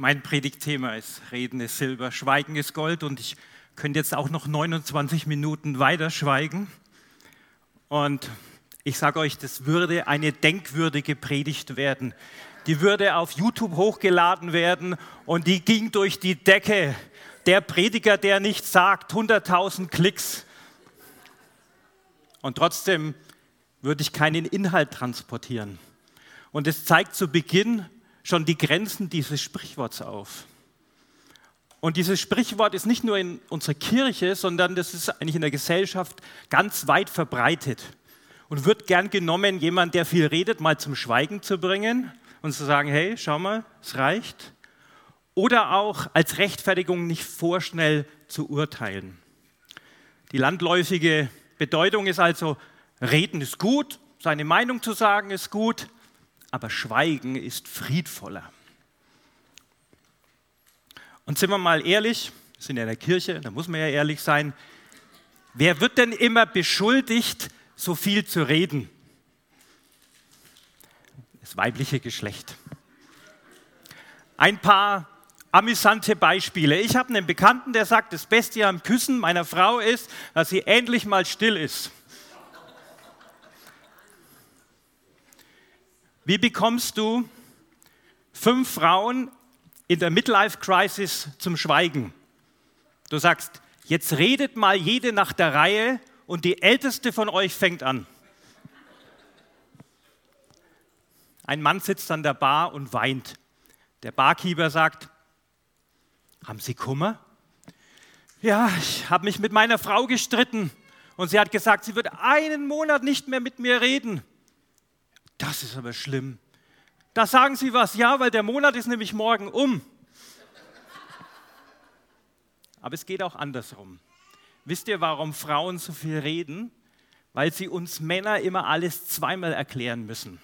Mein Predigtthema ist Reden ist Silber, Schweigen ist Gold und ich könnte jetzt auch noch 29 Minuten weiter schweigen. Und ich sage euch, das würde eine denkwürdige Predigt werden. Die würde auf YouTube hochgeladen werden und die ging durch die Decke. Der Prediger, der nichts sagt, 100.000 Klicks. Und trotzdem würde ich keinen Inhalt transportieren. Und es zeigt zu Beginn schon die Grenzen dieses Sprichworts auf. Und dieses Sprichwort ist nicht nur in unserer Kirche, sondern das ist eigentlich in der Gesellschaft ganz weit verbreitet und wird gern genommen, jemand, der viel redet, mal zum Schweigen zu bringen und zu sagen, hey, schau mal, es reicht. Oder auch als Rechtfertigung nicht vorschnell zu urteilen. Die landläufige Bedeutung ist also, reden ist gut, seine Meinung zu sagen ist gut, aber Schweigen ist friedvoller. Und sind wir mal ehrlich, wir sind ja in der Kirche, da muss man ja ehrlich sein, wer wird denn immer beschuldigt, so viel zu reden? Das weibliche Geschlecht. Ein paar amüsante Beispiele. Ich habe einen Bekannten, der sagt, das Beste am Küssen meiner Frau ist, dass sie endlich mal still ist. Wie bekommst du fünf Frauen in der Midlife Crisis zum Schweigen? Du sagst, jetzt redet mal jede nach der Reihe und die älteste von euch fängt an. Ein Mann sitzt an der Bar und weint. Der Barkeeper sagt, haben Sie Kummer? Ja, ich habe mich mit meiner Frau gestritten und sie hat gesagt, sie wird einen Monat nicht mehr mit mir reden. Das ist aber schlimm. Da sagen Sie was, ja, weil der Monat ist nämlich morgen um. Aber es geht auch andersrum. Wisst ihr, warum Frauen so viel reden? Weil sie uns Männer immer alles zweimal erklären müssen.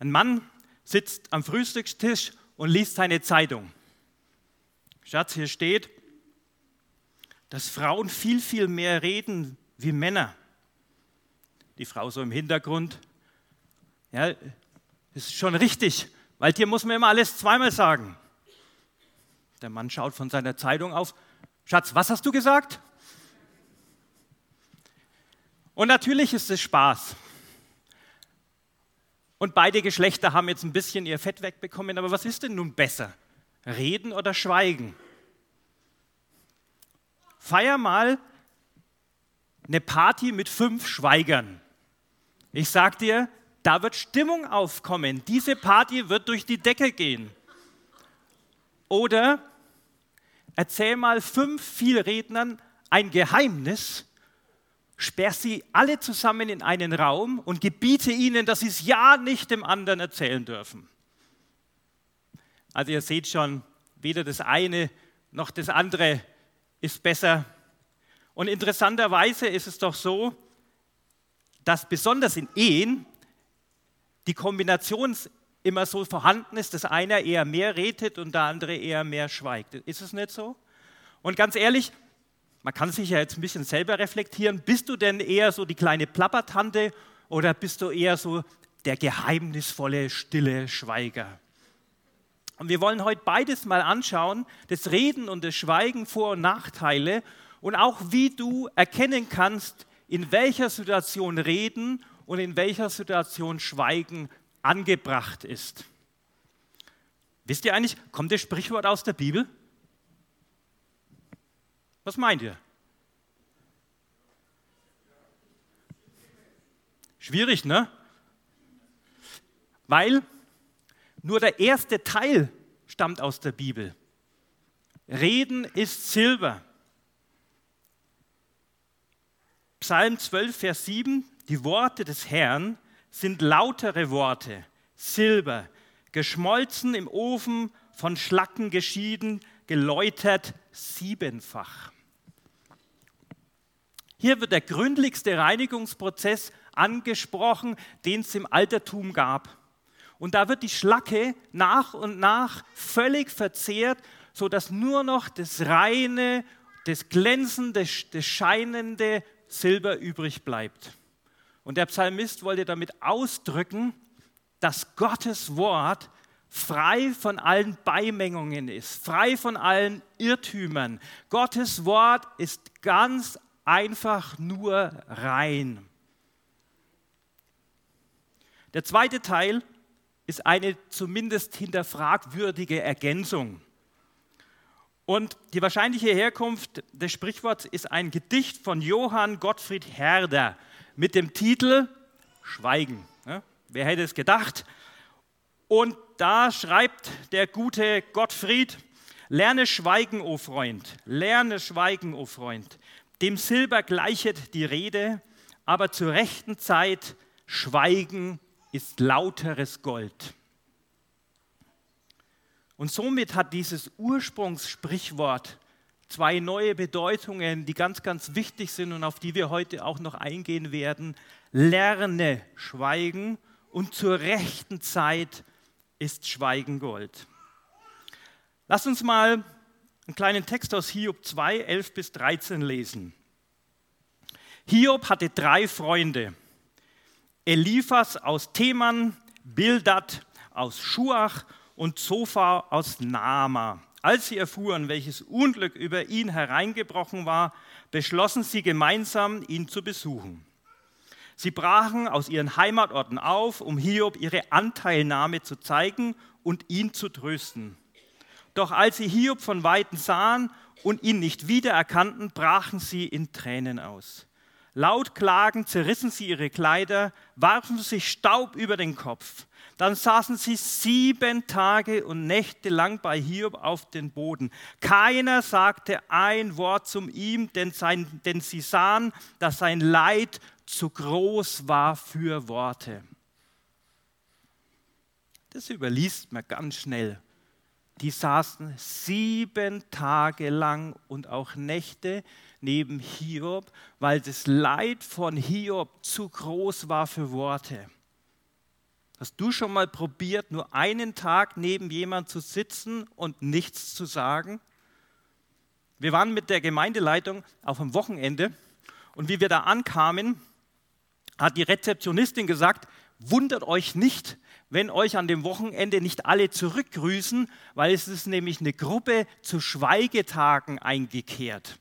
Ein Mann sitzt am Frühstückstisch und liest seine Zeitung. Schatz, hier steht, dass Frauen viel, viel mehr reden wie Männer. Die Frau so im Hintergrund, ja, ist schon richtig, weil dir muss man immer alles zweimal sagen. Der Mann schaut von seiner Zeitung auf. Schatz, was hast du gesagt? Und natürlich ist es Spaß. Und beide Geschlechter haben jetzt ein bisschen ihr Fett wegbekommen. Aber was ist denn nun besser? Reden oder schweigen? Feier mal eine Party mit fünf Schweigern. Ich sag dir, da wird Stimmung aufkommen. Diese Party wird durch die Decke gehen. Oder erzähl mal fünf Vielrednern ein Geheimnis, sperr sie alle zusammen in einen Raum und gebiete ihnen, dass sie es ja nicht dem anderen erzählen dürfen. Also ihr seht schon, weder das eine noch das andere ist besser. Und interessanterweise ist es doch so, dass besonders in Ehen die Kombination immer so vorhanden ist, dass einer eher mehr redet und der andere eher mehr schweigt. Ist es nicht so? Und ganz ehrlich, man kann sich ja jetzt ein bisschen selber reflektieren. Bist du denn eher so die kleine Plappertante oder bist du eher so der geheimnisvolle, stille Schweiger? Und wir wollen heute beides mal anschauen, das Reden und das Schweigen, Vor- und Nachteile und auch wie du erkennen kannst, in welcher Situation Reden und in welcher Situation Schweigen angebracht ist. Wisst ihr eigentlich, kommt das Sprichwort aus der Bibel? Was meint ihr? Schwierig, ne? Weil nur der erste Teil stammt aus der Bibel. Reden ist Silber. Psalm 12, Vers 7, die Worte des Herrn sind lautere Worte, Silber, geschmolzen im Ofen, von Schlacken geschieden, geläutert siebenfach. Hier wird der gründlichste Reinigungsprozess angesprochen, den es im Altertum gab. Und da wird die Schlacke nach und nach völlig verzehrt, sodass nur noch das reine, das glänzende, das scheinende Silber übrig bleibt. Und der Psalmist wollte damit ausdrücken, dass Gottes Wort frei von allen Beimengungen ist, frei von allen Irrtümern. Gottes Wort ist ganz einfach nur rein. Der zweite Teil ist eine zumindest hinterfragwürdige Ergänzung. Und die wahrscheinliche Herkunft des Sprichworts ist ein Gedicht von Johann Gottfried Herder mit dem Titel Schweigen. Ja, wer hätte es gedacht? Und da schreibt der gute Gottfried, lerne schweigen, o Freund, lerne schweigen, o Freund. Dem Silber gleichet die Rede, aber zur rechten Zeit schweigen ist lauteres Gold. Und somit hat dieses Ursprungssprichwort zwei neue Bedeutungen, die ganz, ganz wichtig sind und auf die wir heute auch noch eingehen werden. Lerne Schweigen und zur rechten Zeit ist Schweigen Gold. Lass uns mal einen kleinen Text aus Hiob 2, 11 bis 13 lesen. Hiob hatte drei Freunde. Eliphas aus Teman, Bildad aus Schuach und Zophar aus Nama. Als sie erfuhren, welches Unglück über ihn hereingebrochen war, beschlossen sie gemeinsam, ihn zu besuchen. Sie brachen aus ihren Heimatorten auf, um Hiob ihre Anteilnahme zu zeigen und ihn zu trösten. Doch als sie Hiob von weitem sahen und ihn nicht wiedererkannten, brachen sie in Tränen aus. Laut klagend zerrissen sie ihre Kleider, warfen sich Staub über den Kopf. Dann saßen sie sieben Tage und Nächte lang bei Hiob auf den Boden. Keiner sagte ein Wort zum ihm, denn, sein, denn sie sahen, dass sein Leid zu groß war für Worte. Das überliest man ganz schnell. Die saßen sieben Tage lang und auch Nächte neben Hiob, weil das Leid von Hiob zu groß war für Worte. Hast du schon mal probiert, nur einen Tag neben jemand zu sitzen und nichts zu sagen? Wir waren mit der Gemeindeleitung auf dem Wochenende und wie wir da ankamen, hat die Rezeptionistin gesagt, wundert euch nicht, wenn euch an dem Wochenende nicht alle zurückgrüßen, weil es ist nämlich eine Gruppe zu Schweigetagen eingekehrt.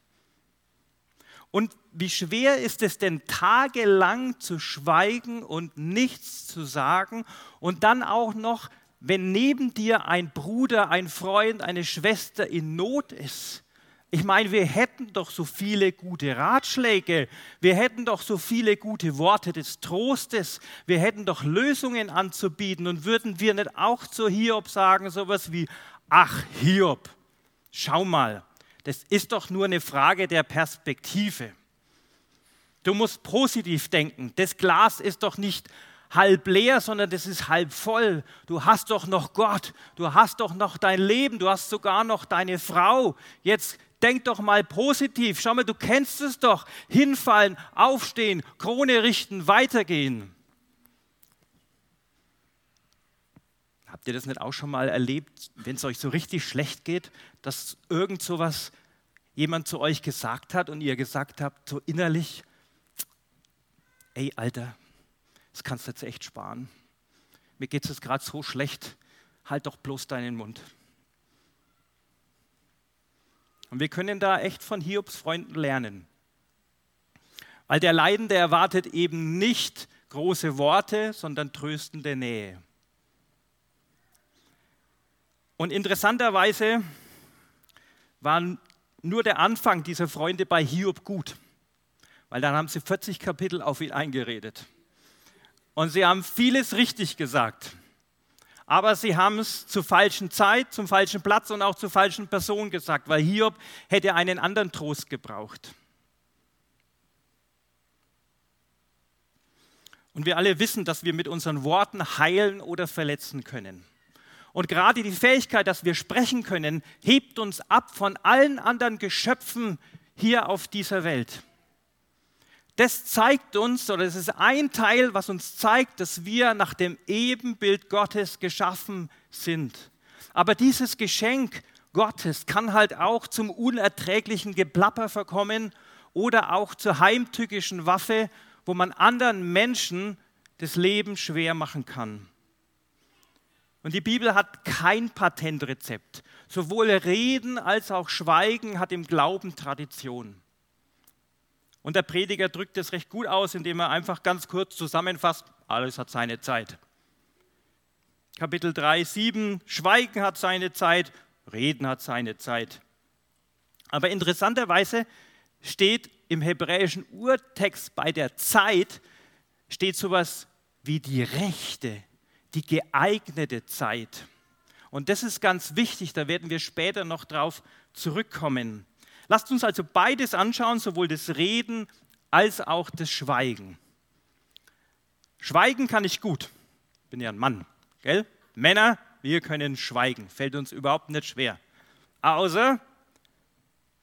Und wie schwer ist es denn, tagelang zu schweigen und nichts zu sagen? Und dann auch noch, wenn neben dir ein Bruder, ein Freund, eine Schwester in Not ist? Ich meine, wir hätten doch so viele gute Ratschläge, wir hätten doch so viele gute Worte des Trostes, wir hätten doch Lösungen anzubieten. Und würden wir nicht auch zu Hiob sagen, sowas wie, ach Hiob, schau mal, das ist doch nur eine Frage der Perspektive. Du musst positiv denken. Das Glas ist doch nicht halb leer, sondern das ist halb voll. Du hast doch noch Gott, du hast doch noch dein Leben, du hast sogar noch deine Frau. Jetzt denk doch mal positiv. Schau mal, du kennst es doch. Hinfallen, aufstehen, Krone richten, weitergehen. Habt ihr das nicht auch schon mal erlebt, wenn es euch so richtig schlecht geht, dass irgend so was jemand zu euch gesagt hat und ihr gesagt habt, so innerlich, ey Alter, das kannst du jetzt echt sparen. Mir geht es jetzt gerade so schlecht, halt doch bloß deinen Mund. Und wir können da echt von Hiobs Freunden lernen. Weil der Leidende erwartet eben nicht große Worte, sondern tröstende Nähe. Und interessanterweise waren nur der Anfang dieser Freunde bei Hiob gut, weil dann haben sie 40 Kapitel auf ihn eingeredet. Und sie haben vieles richtig gesagt, aber sie haben es zur falschen Zeit, zum falschen Platz und auch zur falschen Person gesagt, weil Hiob hätte einen anderen Trost gebraucht. Und wir alle wissen, dass wir mit unseren Worten heilen oder verletzen können. Und gerade die Fähigkeit, dass wir sprechen können, hebt uns ab von allen anderen Geschöpfen hier auf dieser Welt. Das zeigt uns, oder es ist ein Teil, was uns zeigt, dass wir nach dem Ebenbild Gottes geschaffen sind. Aber dieses Geschenk Gottes kann halt auch zum unerträglichen Geplapper verkommen oder auch zur heimtückischen Waffe, wo man anderen Menschen das Leben schwer machen kann. Und die Bibel hat kein Patentrezept. Sowohl Reden als auch Schweigen hat im Glauben Tradition. Und der Prediger drückt es recht gut aus, indem er einfach ganz kurz zusammenfasst, alles hat seine Zeit. Kapitel 3, 7, Schweigen hat seine Zeit, Reden hat seine Zeit. Aber interessanterweise steht im hebräischen Urtext bei der Zeit, steht sowas wie die rechte, die geeignete Zeit. Und das ist ganz wichtig, da werden wir später noch drauf zurückkommen. Lasst uns also beides anschauen, sowohl das Reden als auch das Schweigen. Schweigen kann ich gut. Bin ja ein Mann, gell? Männer, wir können schweigen. Fällt uns überhaupt nicht schwer. Außer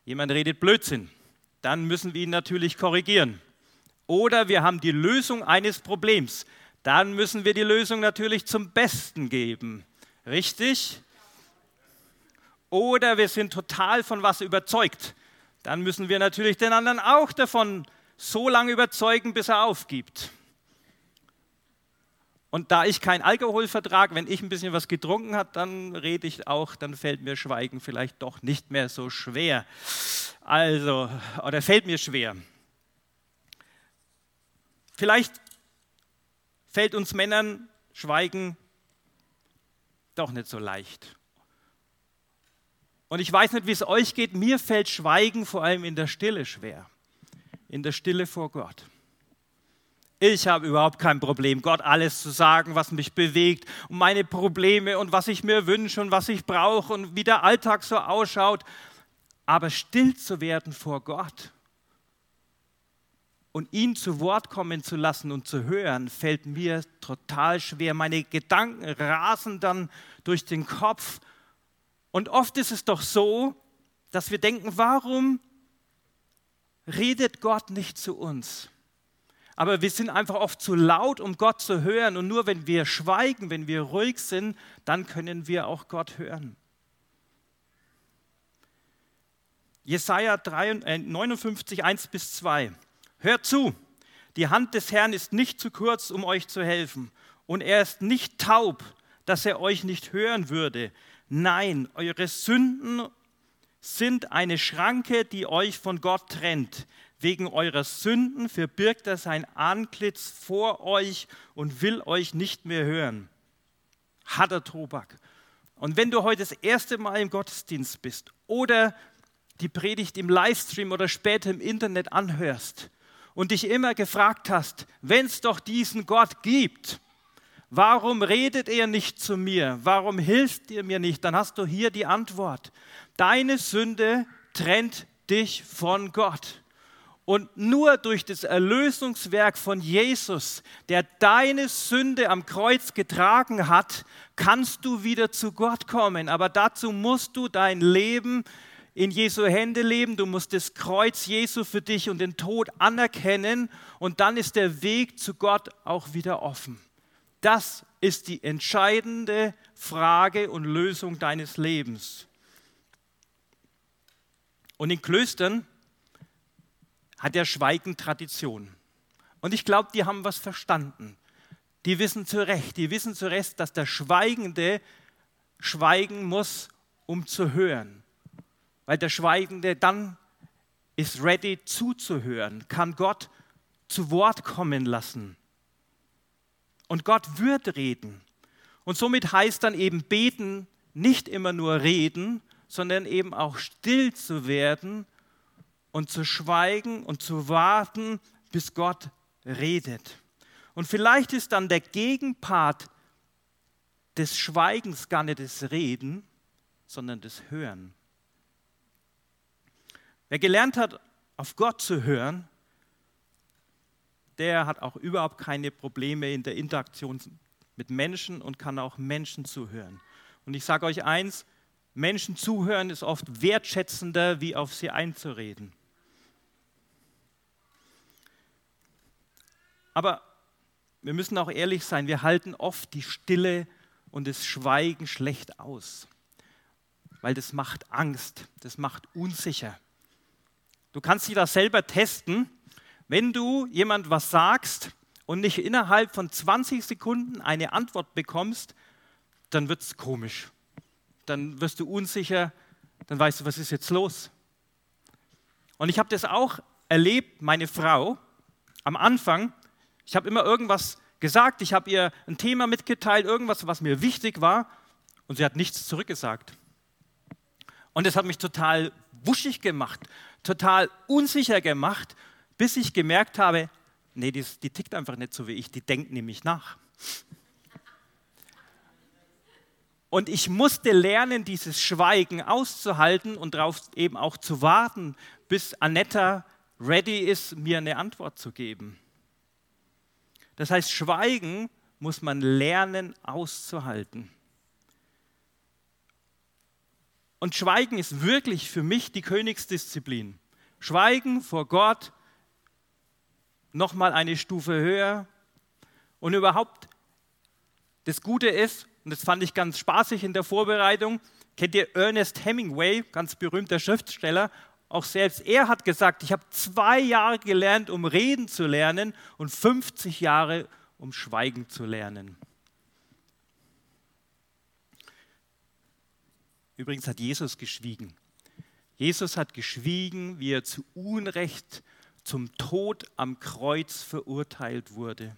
jemand redet Blödsinn. Dann müssen wir ihn natürlich korrigieren. Oder wir haben die Lösung eines Problems. Dann müssen wir die Lösung natürlich zum Besten geben. Richtig? Oder wir sind total von was überzeugt. Dann müssen wir natürlich den anderen auch davon so lange überzeugen, bis er aufgibt. Und da ich keinen Alkohol vertrage, wenn ich ein bisschen was getrunken habe, dann rede ich auch, dann fällt mir Schweigen vielleicht doch nicht mehr so schwer. Also, oder fällt mir schwer. Vielleicht fällt uns Männern Schweigen doch nicht so leicht. Und ich weiß nicht, wie es euch geht, mir fällt Schweigen vor allem in der Stille schwer. In der Stille vor Gott. Ich habe überhaupt kein Problem, Gott alles zu sagen, was mich bewegt und meine Probleme und was ich mir wünsche und was ich brauche und wie der Alltag so ausschaut. Aber still zu werden vor Gott und ihn zu Wort kommen zu lassen und zu hören, fällt mir total schwer. Meine Gedanken rasen dann durch den Kopf. Und oft ist es doch so, dass wir denken, warum redet Gott nicht zu uns? Aber wir sind einfach oft zu laut, um Gott zu hören. Und nur wenn wir schweigen, wenn wir ruhig sind, dann können wir auch Gott hören. Jesaja 59, 1 bis 2. Hört zu, die Hand des Herrn ist nicht zu kurz, um euch zu helfen. Und er ist nicht taub, dass er euch nicht hören würde. Nein, eure Sünden sind eine Schranke, die euch von Gott trennt. Wegen eurer Sünden verbirgt er sein Antlitz vor euch und will euch nicht mehr hören. Harter Tobak. Und wenn du heute das erste Mal im Gottesdienst bist oder die Predigt im Livestream oder später im Internet anhörst und dich immer gefragt hast, wenn es doch diesen Gott gibt, warum redet er nicht zu mir? Warum hilft er mir nicht? Dann hast du hier die Antwort. Deine Sünde trennt dich von Gott. Und nur durch das Erlösungswerk von Jesus, der deine Sünde am Kreuz getragen hat, kannst du wieder zu Gott kommen. Aber dazu musst du dein Leben in Jesu Hände leben, du musst das Kreuz Jesu für dich und den Tod anerkennen und dann ist der Weg zu Gott auch wieder offen. Das ist die entscheidende Frage und Lösung deines Lebens. Und in Klöstern hat der Schweigen Tradition. Und ich glaube, die haben was verstanden. Die wissen zu Recht, die wissen zu Recht, dass der Schweigende schweigen muss, um zu hören weil der Schweigende dann ist ready zuzuhören, kann Gott zu Wort kommen lassen. Und Gott wird reden. Und somit heißt dann eben beten nicht immer nur reden, sondern eben auch still zu werden und zu schweigen und zu warten, bis Gott redet. Und vielleicht ist dann der Gegenpart des Schweigens gar nicht das Reden, sondern das Hören. Wer gelernt hat, auf Gott zu hören, der hat auch überhaupt keine Probleme in der Interaktion mit Menschen und kann auch Menschen zuhören. Und ich sage euch eins, Menschen zuhören ist oft wertschätzender, wie auf sie einzureden. Aber wir müssen auch ehrlich sein, wir halten oft die Stille und das Schweigen schlecht aus, weil das macht Angst, das macht unsicher. Du kannst dich das selber testen. Wenn du jemand was sagst und nicht innerhalb von 20 Sekunden eine Antwort bekommst, dann wird es komisch. Dann wirst du unsicher, dann weißt du, was ist jetzt los. Und ich habe das auch erlebt, meine Frau, am Anfang, ich habe immer irgendwas gesagt, ich habe ihr ein Thema mitgeteilt, irgendwas, was mir wichtig war, und sie hat nichts zurückgesagt. Und das hat mich total wuschig gemacht, total unsicher gemacht, bis ich gemerkt habe, nee, die, die tickt einfach nicht so wie ich, die denkt nämlich nach. Und ich musste lernen, dieses Schweigen auszuhalten und darauf eben auch zu warten, bis Anetta ready ist, mir eine Antwort zu geben. Das heißt, Schweigen muss man lernen auszuhalten. Und Schweigen ist wirklich für mich die Königsdisziplin. Schweigen vor Gott nochmal eine Stufe höher. Und überhaupt, das Gute ist, und das fand ich ganz spaßig in der Vorbereitung, kennt ihr Ernest Hemingway, ganz berühmter Schriftsteller, auch selbst er hat gesagt, ich habe zwei Jahre gelernt, um reden zu lernen und 50 Jahre, um schweigen zu lernen. Übrigens hat Jesus geschwiegen. Jesus hat geschwiegen, wie er zu Unrecht zum Tod am Kreuz verurteilt wurde.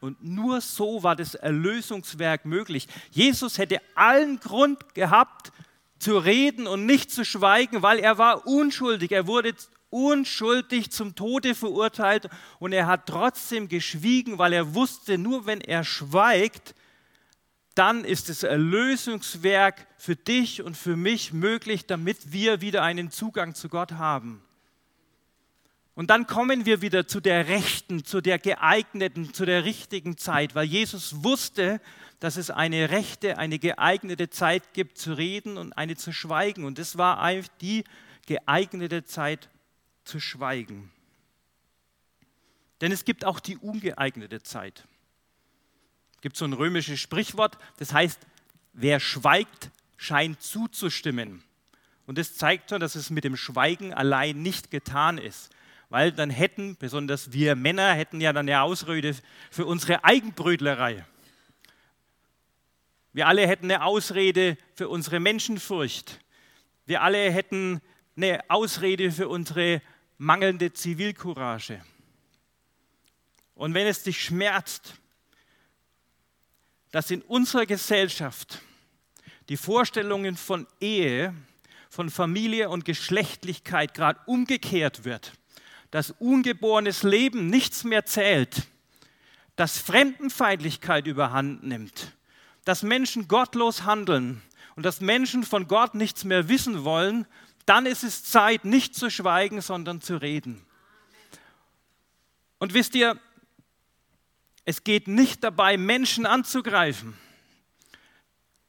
Und nur so war das Erlösungswerk möglich. Jesus hätte allen Grund gehabt, zu reden und nicht zu schweigen, weil er war unschuldig. Er wurde unschuldig zum Tode verurteilt und er hat trotzdem geschwiegen, weil er wusste, nur wenn er schweigt, dann ist das Erlösungswerk für dich und für mich möglich, damit wir wieder einen Zugang zu Gott haben. Und dann kommen wir wieder zu der rechten, zu der geeigneten, zu der richtigen Zeit, weil Jesus wusste, dass es eine rechte, eine geeignete Zeit gibt zu reden und eine zu schweigen. Und das war die geeignete Zeit zu schweigen. Denn es gibt auch die ungeeignete Zeit. Gibt so ein römisches Sprichwort, das heißt, wer schweigt, scheint zuzustimmen. Und das zeigt schon, dass es mit dem Schweigen allein nicht getan ist. Weil dann hätten, besonders wir Männer, hätten ja dann eine Ausrede für unsere Eigenbrötlerei. Wir alle hätten eine Ausrede für unsere Menschenfurcht. Wir alle hätten eine Ausrede für unsere mangelnde Zivilcourage. Und wenn es dich schmerzt, dass in unserer Gesellschaft die Vorstellungen von Ehe, von Familie und Geschlechtlichkeit gerade umgekehrt wird, dass ungeborenes Leben nichts mehr zählt, dass Fremdenfeindlichkeit überhand nimmt, dass Menschen gottlos handeln und dass Menschen von Gott nichts mehr wissen wollen, dann ist es Zeit, nicht zu schweigen, sondern zu reden. Und wisst ihr, es geht nicht dabei, Menschen anzugreifen.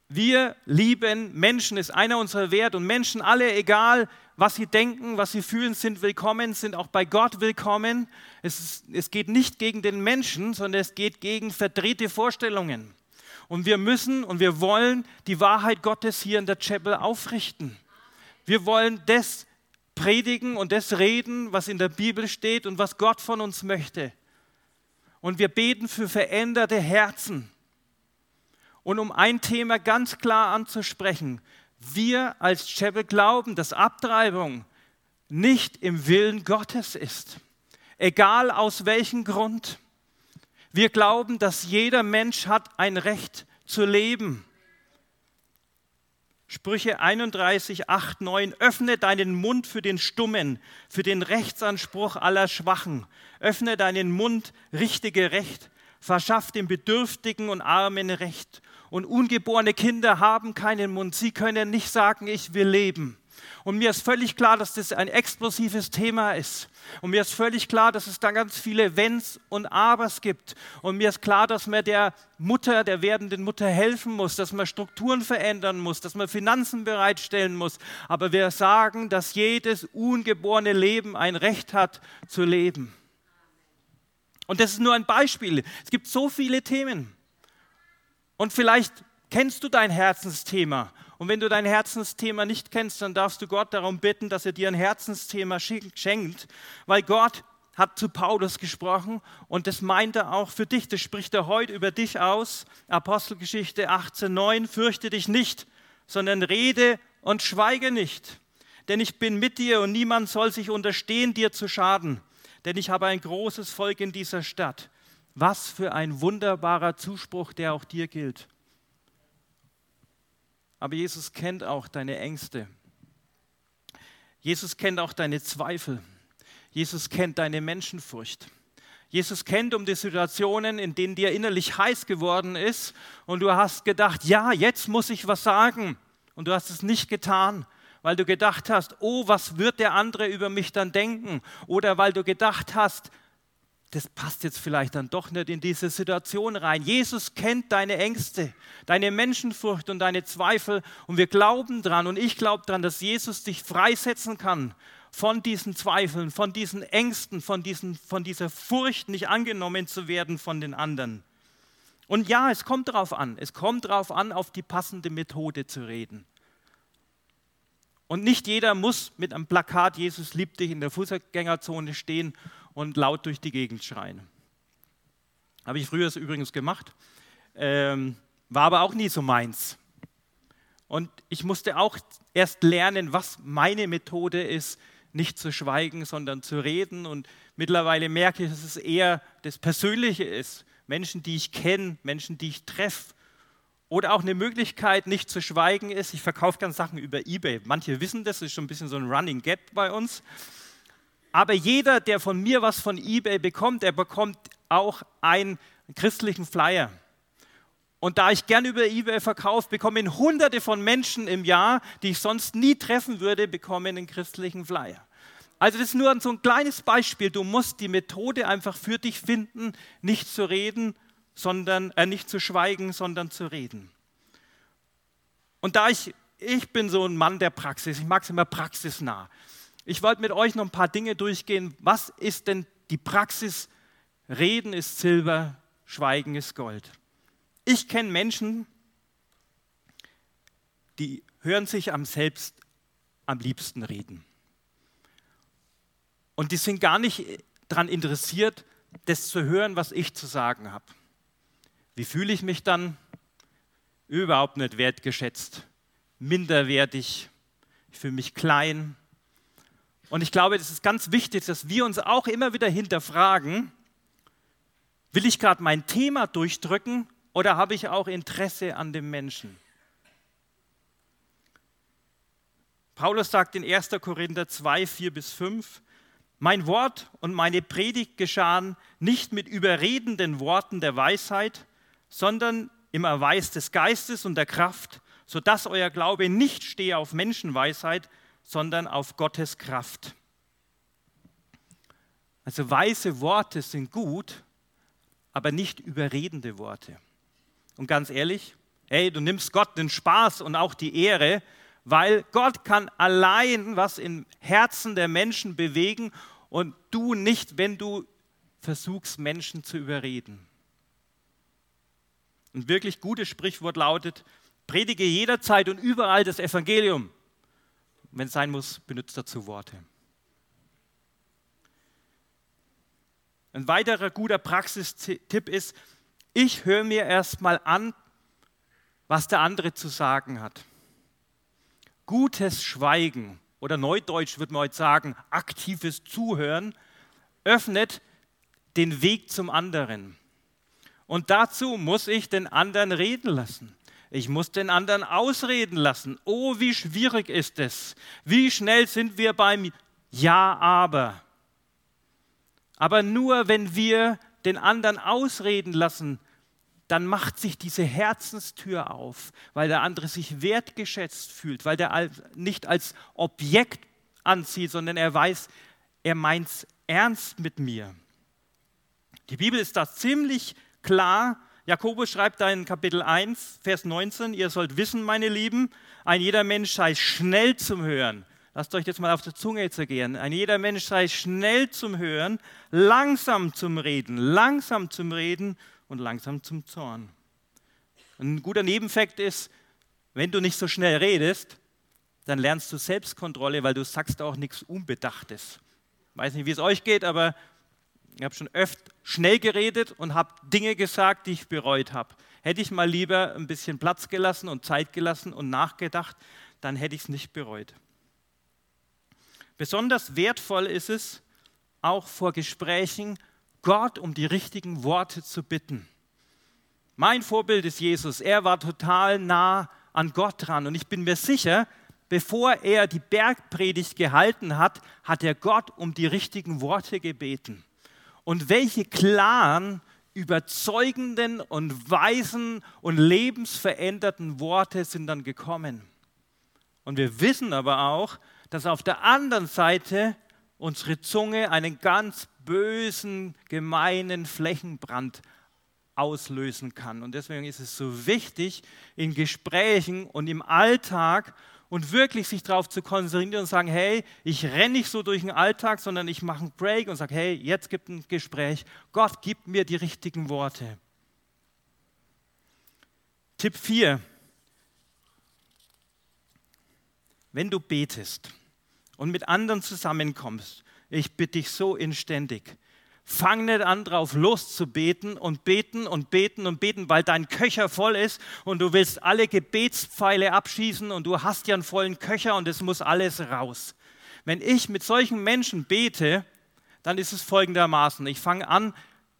Wir lieben Menschen, ist einer unserer Werte und Menschen alle, egal was sie denken, was sie fühlen, sind willkommen, sind auch bei Gott willkommen. Es, ist, es geht nicht gegen den Menschen, sondern es geht gegen verdrehte Vorstellungen. Und wir müssen und wir wollen die Wahrheit Gottes hier in der Chapel aufrichten. Wir wollen das predigen und das reden, was in der Bibel steht und was Gott von uns möchte. Und wir beten für veränderte Herzen. Und um ein Thema ganz klar anzusprechen, wir als Chapel glauben, dass Abtreibung nicht im Willen Gottes ist, egal aus welchem Grund. Wir glauben, dass jeder Mensch hat ein Recht zu leben. Sprüche 31, 8, 9. Öffne deinen Mund für den Stummen, für den Rechtsanspruch aller Schwachen. Öffne deinen Mund, richtige Recht. Verschaff dem Bedürftigen und Armen Recht. Und ungeborene Kinder haben keinen Mund. Sie können nicht sagen, ich will leben. Und mir ist völlig klar, dass das ein explosives Thema ist. Und mir ist völlig klar, dass es da ganz viele Wenns und Abers gibt. Und mir ist klar, dass man der Mutter, der werdenden Mutter helfen muss, dass man Strukturen verändern muss, dass man Finanzen bereitstellen muss. Aber wir sagen, dass jedes ungeborene Leben ein Recht hat zu leben. Und das ist nur ein Beispiel. Es gibt so viele Themen. Und vielleicht kennst du dein Herzensthema und wenn du dein Herzensthema nicht kennst, dann darfst du Gott darum bitten, dass er dir ein Herzensthema schenkt, weil Gott hat zu Paulus gesprochen und das meint er auch für dich. Das spricht er heute über dich aus. Apostelgeschichte 18,9. Fürchte dich nicht, sondern rede und schweige nicht. Denn ich bin mit dir und niemand soll sich unterstehen, dir zu schaden. Denn ich habe ein großes Volk in dieser Stadt. Was für ein wunderbarer Zuspruch, der auch dir gilt. Aber Jesus kennt auch deine Ängste. Jesus kennt auch deine Zweifel. Jesus kennt deine Menschenfurcht. Jesus kennt um die Situationen, in denen dir innerlich heiß geworden ist und du hast gedacht, ja, jetzt muss ich was sagen. Und du hast es nicht getan, weil du gedacht hast, oh, was wird der andere über mich dann denken? Oder weil du gedacht hast, das passt jetzt vielleicht dann doch nicht in diese Situation rein. Jesus kennt deine Ängste, deine Menschenfurcht und deine Zweifel und wir glauben dran und ich glaube dran, dass Jesus dich freisetzen kann von diesen Zweifeln, von diesen Ängsten, von, diesen, von dieser Furcht, nicht angenommen zu werden von den anderen. Und ja, es kommt darauf an, es kommt darauf an, auf die passende Methode zu reden. Und nicht jeder muss mit einem Plakat Jesus liebt dich in der Fußgängerzone stehen und laut durch die Gegend schreien. Habe ich früher übrigens gemacht, ähm, war aber auch nie so meins. Und ich musste auch erst lernen, was meine Methode ist, nicht zu schweigen, sondern zu reden. Und mittlerweile merke ich, dass es eher das Persönliche ist. Menschen, die ich kenne, Menschen, die ich treffe. Oder auch eine Möglichkeit, nicht zu schweigen, ist, ich verkaufe ganz Sachen über Ebay. Manche wissen das, das ist schon ein bisschen so ein Running Gap bei uns. Aber jeder, der von mir was von eBay bekommt, der bekommt auch einen christlichen Flyer. Und da ich gern über eBay verkaufe, bekommen hunderte von Menschen im Jahr, die ich sonst nie treffen würde, bekommen einen christlichen Flyer. Also das ist nur so ein kleines Beispiel. Du musst die Methode einfach für dich finden, nicht zu reden, sondern äh, nicht zu schweigen, sondern zu reden. Und da ich ich bin so ein Mann der Praxis, ich mag es immer praxisnah. Ich wollte mit euch noch ein paar Dinge durchgehen. Was ist denn die Praxis? Reden ist Silber, Schweigen ist Gold. Ich kenne Menschen, die hören sich am selbst am liebsten reden. Und die sind gar nicht daran interessiert, das zu hören, was ich zu sagen habe. Wie fühle ich mich dann? Überhaupt nicht wertgeschätzt, minderwertig, ich fühle mich klein. Und ich glaube, es ist ganz wichtig, dass wir uns auch immer wieder hinterfragen, will ich gerade mein Thema durchdrücken oder habe ich auch Interesse an dem Menschen? Paulus sagt in 1. Korinther 2, 4 bis 5, mein Wort und meine Predigt geschahen nicht mit überredenden Worten der Weisheit, sondern im Erweis des Geistes und der Kraft, sodass euer Glaube nicht stehe auf Menschenweisheit, sondern auf Gottes Kraft. Also weise Worte sind gut, aber nicht überredende Worte. Und ganz ehrlich, hey, du nimmst Gott den Spaß und auch die Ehre, weil Gott kann allein was im Herzen der Menschen bewegen und du nicht, wenn du versuchst, Menschen zu überreden. Ein wirklich gutes Sprichwort lautet, predige jederzeit und überall das Evangelium. Wenn es sein muss, benutzt dazu Worte. Ein weiterer guter Praxistipp ist, ich höre mir erstmal an, was der andere zu sagen hat. Gutes Schweigen oder neudeutsch würde man heute sagen, aktives Zuhören öffnet den Weg zum anderen. Und dazu muss ich den anderen reden lassen. Ich muss den anderen ausreden lassen. Oh, wie schwierig ist es. Wie schnell sind wir beim Ja, aber. Aber nur wenn wir den anderen ausreden lassen, dann macht sich diese Herzenstür auf, weil der andere sich wertgeschätzt fühlt, weil der nicht als Objekt anzieht, sondern er weiß, er meint es ernst mit mir. Die Bibel ist da ziemlich klar. Jakobus schreibt da in Kapitel 1, Vers 19, ihr sollt wissen, meine Lieben, ein jeder Mensch sei schnell zum Hören, Lasst euch jetzt mal auf der Zunge zergehen. Ein jeder Mensch sei schnell zum Hören, langsam zum Reden, langsam zum Reden und langsam zum Zorn. Ein guter Nebenfakt ist, wenn du nicht so schnell redest, dann lernst du Selbstkontrolle, weil du sagst auch nichts Unbedachtes. Ich weiß nicht, wie es euch geht, aber Ich habe schon öfter schnell geredet und habe Dinge gesagt, die ich bereut habe. Hätte ich mal lieber ein bisschen Platz gelassen und Zeit gelassen und nachgedacht, dann hätte ich es nicht bereut. Besonders wertvoll ist es, auch vor Gesprächen Gott um die richtigen Worte zu bitten. Mein Vorbild ist Jesus. Er war total nah an Gott dran. Und ich bin mir sicher, bevor er die Bergpredigt gehalten hat, hat er Gott um die richtigen Worte gebeten. Und welche klaren, überzeugenden und weisen und lebensveränderten Worte sind dann gekommen. Und wir wissen aber auch, dass auf der anderen Seite unsere Zunge einen ganz bösen, gemeinen Flächenbrand auslösen kann. Und deswegen ist es so wichtig, in Gesprächen und im Alltag und wirklich sich darauf zu konzentrieren und sagen, hey, ich renne nicht so durch den Alltag, sondern ich mache einen Break und sage, hey, jetzt gibt ein Gespräch. Gott gibt mir die richtigen Worte. Tipp 4. Wenn du betest und mit anderen zusammenkommst, ich bitte dich so inständig, Fang nicht an, drauf loszubeten und beten und beten und beten, weil dein Köcher voll ist und du willst alle Gebetspfeile abschießen und du hast ja einen vollen Köcher und es muss alles raus. Wenn ich mit solchen Menschen bete, dann ist es folgendermaßen. Ich fange an,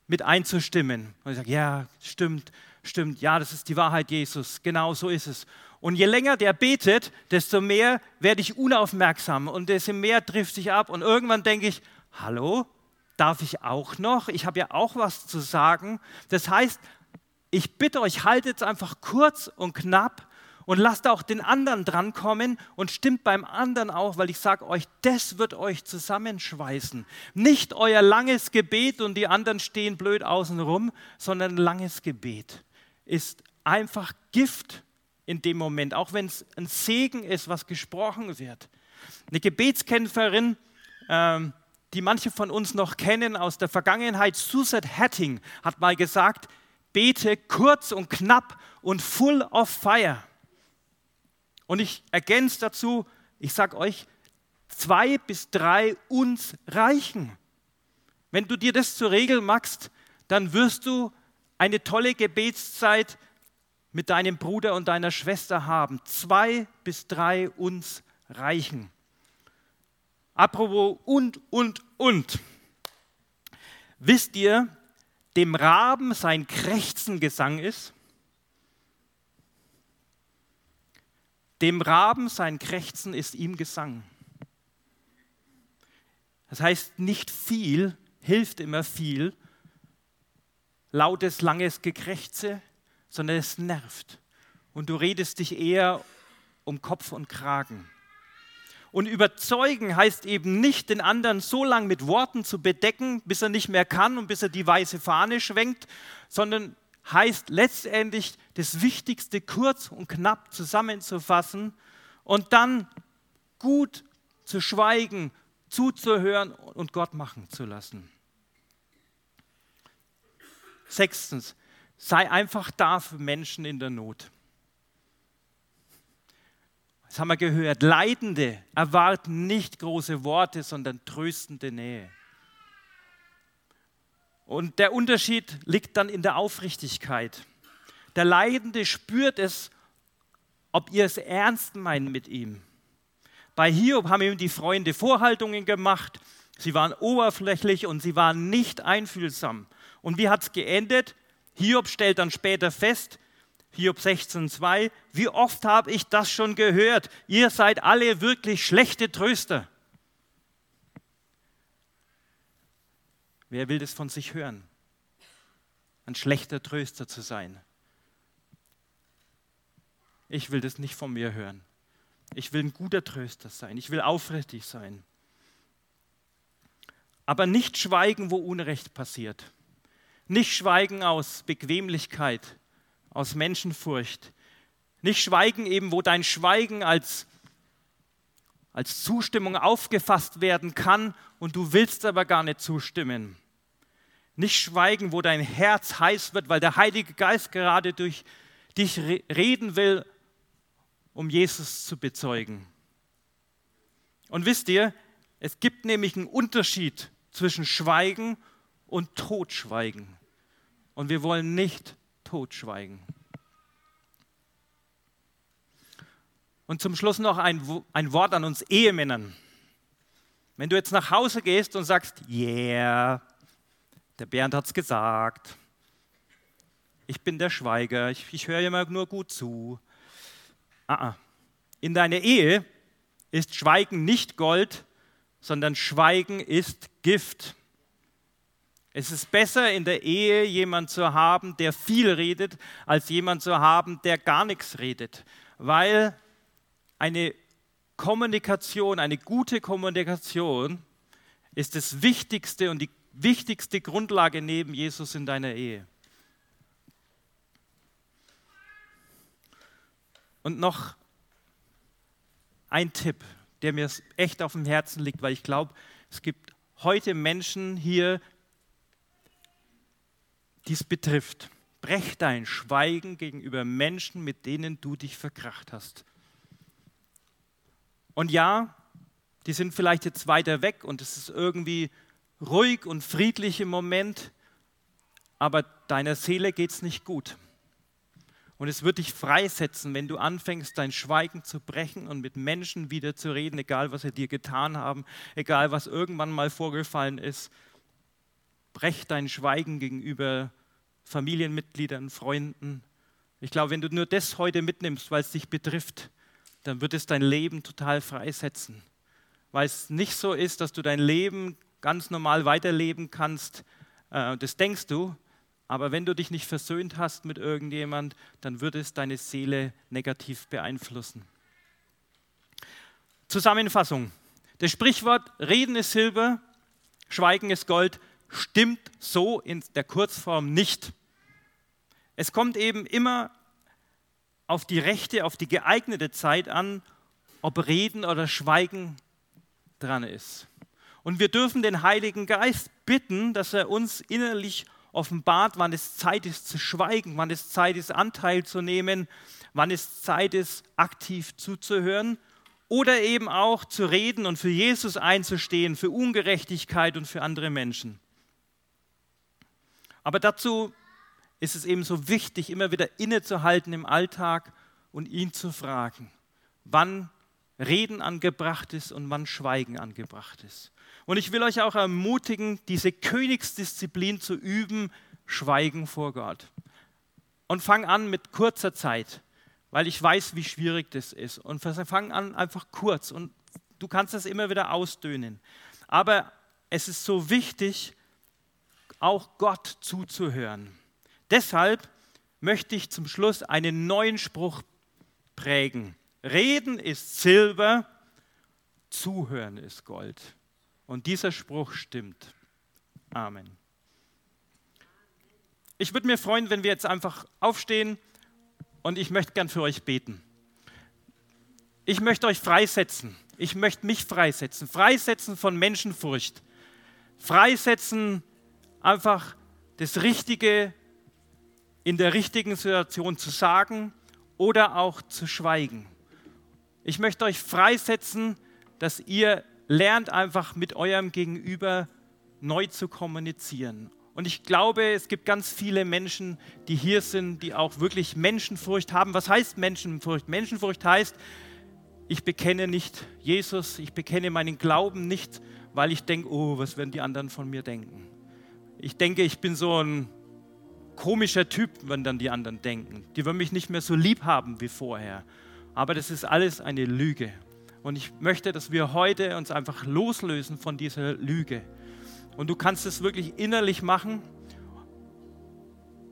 mit einzustimmen. Und ich sage, ja, stimmt, stimmt, ja, das ist die Wahrheit Jesus, genau so ist es. Und je länger der betet, desto mehr werde ich unaufmerksam und desto mehr trifft sich ab. Und irgendwann denke ich, hallo, darf ich auch noch? Ich habe ja auch was zu sagen. Das heißt, ich bitte euch, haltet es einfach kurz und knapp und lasst auch den anderen drankommen und stimmt beim anderen auch, weil ich sage euch, das wird euch zusammenschweißen. Nicht euer langes Gebet und die anderen stehen blöd außenrum, sondern langes Gebet ist einfach Gift in dem Moment, auch wenn es ein Segen ist, was gesprochen wird. Eine Gebetskämpferin, ähm, die manche von uns noch kennen aus der Vergangenheit, Suzette Hatting, hat mal gesagt, bete kurz und knapp und full of fire. Und ich ergänze dazu, ich sage euch, zwei bis drei uns reichen. Wenn du dir das zur Regel machst, dann wirst du eine tolle Gebetszeit mit deinem Bruder und deiner Schwester haben. Zwei bis drei uns reichen. Apropos und, und, und. Wisst ihr, dem Raben sein Krächzen Gesang ist? Dem Raben sein Krächzen ist ihm Gesang. Das heißt, nicht viel hilft immer viel, lautes, langes Gekrächze, sondern es nervt. Und du redest dich eher um Kopf und Kragen. Und überzeugen heißt eben nicht, den anderen so lange mit Worten zu bedecken, bis er nicht mehr kann und bis er die weiße Fahne schwenkt, sondern heißt letztendlich das Wichtigste kurz und knapp zusammenzufassen und dann gut zu schweigen, zuzuhören und Gott machen zu lassen. Sechstens, sei einfach da für Menschen in der Not. Das haben wir gehört. Leidende erwarten nicht große Worte, sondern tröstende Nähe. Und der Unterschied liegt dann in der Aufrichtigkeit. Der Leidende spürt es, ob ihr es ernst meint mit ihm. Bei Hiob haben ihm die Freunde Vorhaltungen gemacht. Sie waren oberflächlich und sie waren nicht einfühlsam. Und wie hat es geendet? Hiob stellt dann später fest, Hiob 16,2, wie oft habe ich das schon gehört? Ihr seid alle wirklich schlechte Tröster. Wer will das von sich hören? Ein schlechter Tröster zu sein. Ich will das nicht von mir hören. Ich will ein guter Tröster sein. Ich will aufrichtig sein. Aber nicht schweigen, wo Unrecht passiert. Nicht schweigen aus Bequemlichkeit, aus Menschenfurcht. Nicht schweigen eben, wo dein Schweigen als, als Zustimmung aufgefasst werden kann und du willst aber gar nicht zustimmen. Nicht schweigen, wo dein Herz heiß wird, weil der Heilige Geist gerade durch dich reden will, um Jesus zu bezeugen. Und wisst ihr, es gibt nämlich einen Unterschied zwischen Schweigen und totschweigen. Und wir wollen nicht totschweigen. Und zum Schluss noch ein, ein Wort an uns Ehemännern. Wenn du jetzt nach Hause gehst und sagst, yeah, der Bernd hat es gesagt, ich bin der Schweiger, ich, ich höre immer nur gut zu. Ah. In deiner Ehe ist Schweigen nicht Gold, sondern Schweigen ist Gift. Es ist besser in der Ehe jemand zu haben, der viel redet, als jemand zu haben, der gar nichts redet, weil eine Kommunikation, eine gute Kommunikation ist das Wichtigste und die wichtigste Grundlage neben Jesus in deiner Ehe. Und noch ein Tipp, der mir echt auf dem Herzen liegt, weil ich glaube, es gibt heute Menschen hier, die es betrifft. Brech dein Schweigen gegenüber Menschen, mit denen du dich verkracht hast. Und ja, die sind vielleicht jetzt weiter weg und es ist irgendwie ruhig und friedlich im Moment, aber deiner Seele geht es nicht gut. Und es wird dich freisetzen, wenn du anfängst, dein Schweigen zu brechen und mit Menschen wieder zu reden, egal was sie dir getan haben, egal was irgendwann mal vorgefallen ist. Brech dein Schweigen gegenüber Familienmitgliedern, Freunden. Ich glaube, wenn du nur das heute mitnimmst, weil es dich betrifft, dann wird es dein Leben total freisetzen. Weil es nicht so ist, dass du dein Leben ganz normal weiterleben kannst. Äh, das denkst du, aber wenn du dich nicht versöhnt hast mit irgendjemand, dann wird es deine Seele negativ beeinflussen. Zusammenfassung. Das Sprichwort Reden ist Silber, Schweigen ist Gold stimmt so in der Kurzform nicht. Es kommt eben immer auf die rechte, auf die geeignete Zeit an, ob Reden oder Schweigen dran ist. Und wir dürfen den Heiligen Geist bitten, dass er uns innerlich offenbart, wann es Zeit ist zu schweigen, wann es Zeit ist, Anteil zu nehmen, wann es Zeit ist, aktiv zuzuhören oder eben auch zu reden und für Jesus einzustehen, für Ungerechtigkeit und für andere Menschen. Aber dazu ist es eben so wichtig, immer wieder innezuhalten im Alltag und ihn zu fragen, wann Reden angebracht ist und wann Schweigen angebracht ist. Und ich will euch auch ermutigen, diese Königsdisziplin zu üben, Schweigen vor Gott. Und fang an mit kurzer Zeit, weil ich weiß, wie schwierig das ist. Und fang an einfach kurz und du kannst das immer wieder ausdönen. Aber es ist so wichtig, auch Gott zuzuhören. Deshalb möchte ich zum Schluss einen neuen Spruch prägen. Reden ist Silber, Zuhören ist Gold. Und dieser Spruch stimmt. Amen. Ich würde mir freuen, wenn wir jetzt einfach aufstehen und ich möchte gern für euch beten. Ich möchte euch freisetzen. Ich möchte mich freisetzen. Freisetzen von Menschenfurcht. Freisetzen, einfach das Richtige in der richtigen Situation zu sagen oder auch zu schweigen. Ich möchte euch freisetzen, dass ihr lernt einfach mit eurem Gegenüber neu zu kommunizieren. Und ich glaube, es gibt ganz viele Menschen, die hier sind, die auch wirklich Menschenfurcht haben. Was heißt Menschenfurcht? Menschenfurcht heißt, ich bekenne nicht Jesus, ich bekenne meinen Glauben nicht, weil ich denke, oh, was werden die anderen von mir denken? Ich denke, ich bin so ein komischer Typ, wenn dann die anderen denken. Die würden mich nicht mehr so lieb haben wie vorher. Aber das ist alles eine Lüge. Und ich möchte, dass wir heute uns einfach loslösen von dieser Lüge. Und du kannst es wirklich innerlich machen,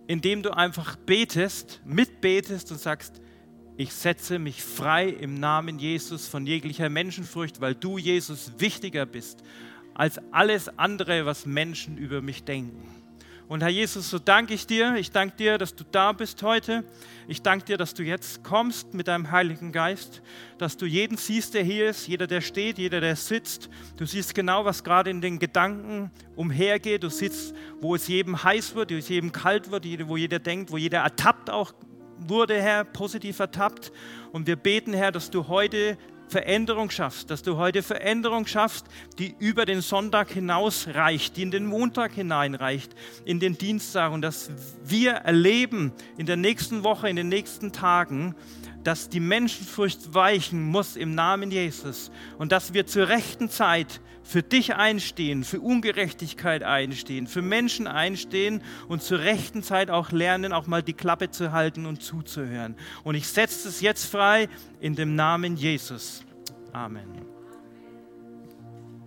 indem du einfach betest, mitbetest und sagst, ich setze mich frei im Namen Jesus von jeglicher Menschenfurcht, weil du, Jesus, wichtiger bist als alles andere, was Menschen über mich denken. Und Herr Jesus, so danke ich dir. Ich danke dir, dass du da bist heute. Ich danke dir, dass du jetzt kommst mit deinem Heiligen Geist, dass du jeden siehst, der hier ist, jeder, der steht, jeder, der sitzt. Du siehst genau, was gerade in den Gedanken umhergeht. Du siehst, wo es jedem heiß wird, wo es jedem kalt wird, wo jeder denkt, wo jeder ertappt auch wurde, Herr, positiv ertappt. Und wir beten, Herr, dass du heute Veränderung schaffst, dass du heute Veränderung schaffst, die über den Sonntag hinaus reicht, die in den Montag hineinreicht, in den Dienstag. Und dass wir erleben in der nächsten Woche, in den nächsten Tagen, dass die Menschenfurcht weichen muss im Namen Jesus und dass wir zur rechten Zeit für dich einstehen, für Ungerechtigkeit einstehen, für Menschen einstehen und zur rechten Zeit auch lernen, auch mal die Klappe zu halten und zuzuhören. Und ich setze es jetzt frei in dem Namen Jesus. Amen.